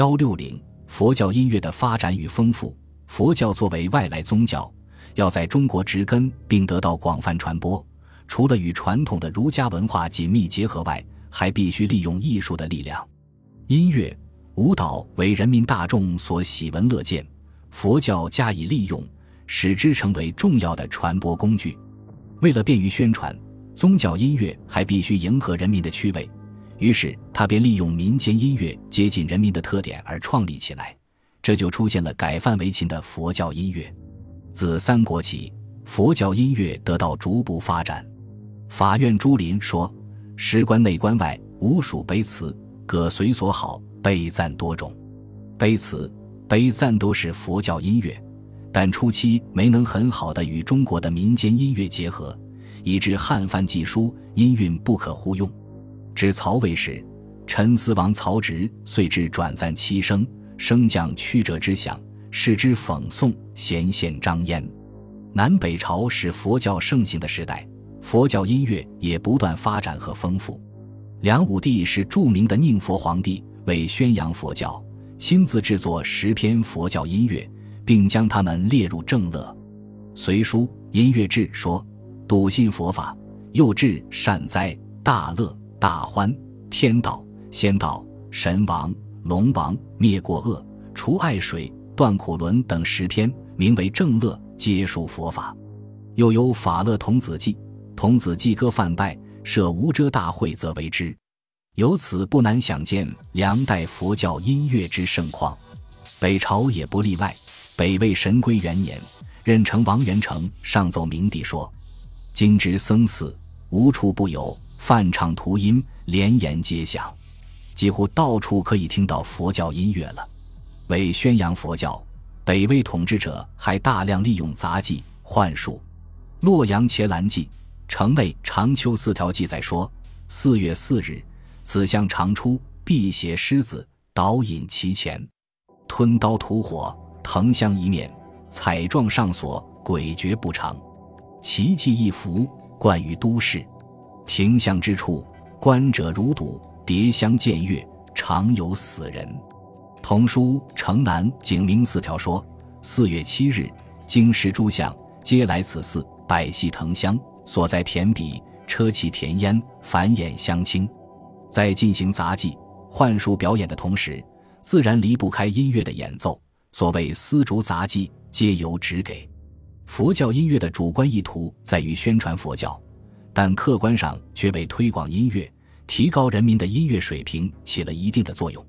幺六零佛教音乐的发展与丰富。佛教作为外来宗教，要在中国植根并得到广泛传播，除了与传统的儒家文化紧密结合外，还必须利用艺术的力量。音乐、舞蹈为人民大众所喜闻乐见，佛教加以利用，使之成为重要的传播工具。为了便于宣传，宗教音乐还必须迎合人民的趣味。于是，他便利用民间音乐接近人民的特点而创立起来，这就出现了改范为秦的佛教音乐。自三国起，佛教音乐得到逐步发展。法院朱林说：“诗关内关外，无数悲词，各随所好，悲赞多种。悲词、悲赞都是佛教音乐，但初期没能很好的与中国的民间音乐结合，以致汉范记书音韵不可互用。”至曹魏时，陈思王曹植遂至转赞七声，升降曲折之响，视之讽颂，弦宪张焉。南北朝是佛教盛行的时代，佛教音乐也不断发展和丰富。梁武帝是著名的宁佛皇帝，为宣扬佛教，亲自制作十篇佛教音乐，并将它们列入正乐。《隋书·音乐志》说：“笃信佛法，又至善哉，大乐。”大欢天道仙道神王龙王灭过恶除爱水断苦轮等十篇，名为正乐，皆属佛法。又有法乐童子记，童子记歌梵拜，设无遮大会，则为之。由此不难想见梁代佛教音乐之盛况。北朝也不例外。北魏神龟元年，任城王元成上奏明帝说：“今之僧寺无处不有。”泛唱图音，连言皆响，几乎到处可以听到佛教音乐了。为宣扬佛教，北魏统治者还大量利用杂技、幻术。《洛阳伽蓝记》城内长秋四条记载说：四月四日，子相常出，辟邪狮子，导引其前，吞刀吐火，腾香一面，彩状上锁，诡谲不长。奇迹一幅，冠于都市。停相之处，观者如睹，叠香见月，常有死人。童书城南景明四条说：四月七日，京师诸相皆来此寺，百戏腾香，所在骈笔，车骑田烟，繁衍相亲。在进行杂技、幻术表演的同时，自然离不开音乐的演奏。所谓丝竹杂技，皆由指给。佛教音乐的主观意图在于宣传佛教。但客观上却为推广音乐、提高人民的音乐水平起了一定的作用。